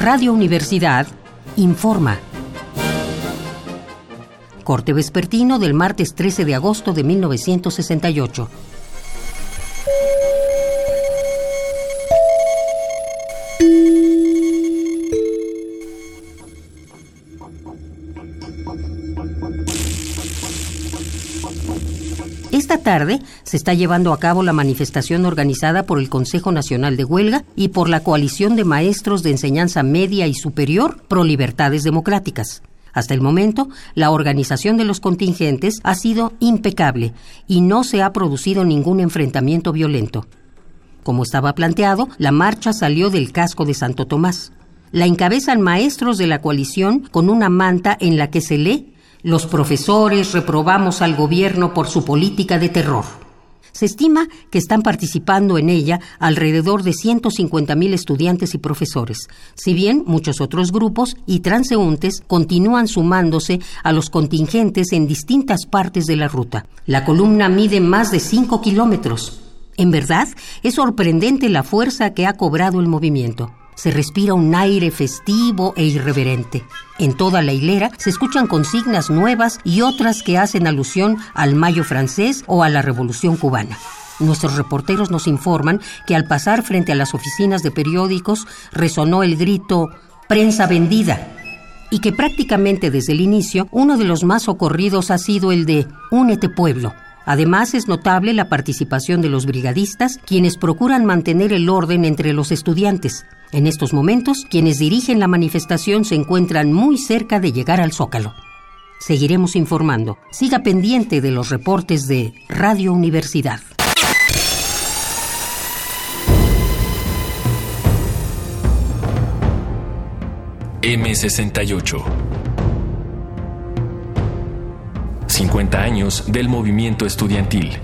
Radio Universidad informa. Corte vespertino del martes 13 de agosto de 1968. Esta tarde se está llevando a cabo la manifestación organizada por el Consejo Nacional de Huelga y por la Coalición de Maestros de Enseñanza Media y Superior Pro Libertades Democráticas. Hasta el momento, la organización de los contingentes ha sido impecable y no se ha producido ningún enfrentamiento violento. Como estaba planteado, la marcha salió del casco de Santo Tomás. La encabezan maestros de la coalición con una manta en la que se lee los profesores reprobamos al gobierno por su política de terror. Se estima que están participando en ella alrededor de 150.000 estudiantes y profesores, si bien muchos otros grupos y transeúntes continúan sumándose a los contingentes en distintas partes de la ruta. La columna mide más de 5 kilómetros. En verdad, es sorprendente la fuerza que ha cobrado el movimiento se respira un aire festivo e irreverente. En toda la hilera se escuchan consignas nuevas y otras que hacen alusión al Mayo francés o a la Revolución cubana. Nuestros reporteros nos informan que al pasar frente a las oficinas de periódicos resonó el grito prensa vendida y que prácticamente desde el inicio uno de los más ocurridos ha sido el de Únete pueblo. Además, es notable la participación de los brigadistas, quienes procuran mantener el orden entre los estudiantes. En estos momentos, quienes dirigen la manifestación se encuentran muy cerca de llegar al Zócalo. Seguiremos informando. Siga pendiente de los reportes de Radio Universidad. M68 50 años del movimiento estudiantil.